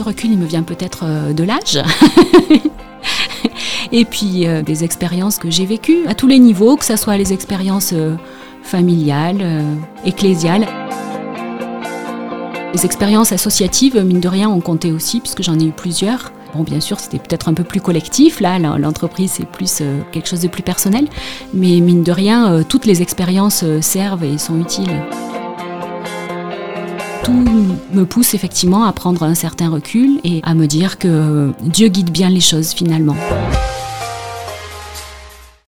ce recul, il me vient peut-être de l'âge. et puis des expériences que j'ai vécues à tous les niveaux, que ce soit les expériences familiales, ecclésiales. Les expériences associatives, mine de rien, ont compté aussi, puisque j'en ai eu plusieurs. Bon, bien sûr, c'était peut-être un peu plus collectif. Là, l'entreprise, c'est plus euh, quelque chose de plus personnel. Mais mine de rien, euh, toutes les expériences euh, servent et sont utiles. Me pousse effectivement à prendre un certain recul et à me dire que Dieu guide bien les choses finalement.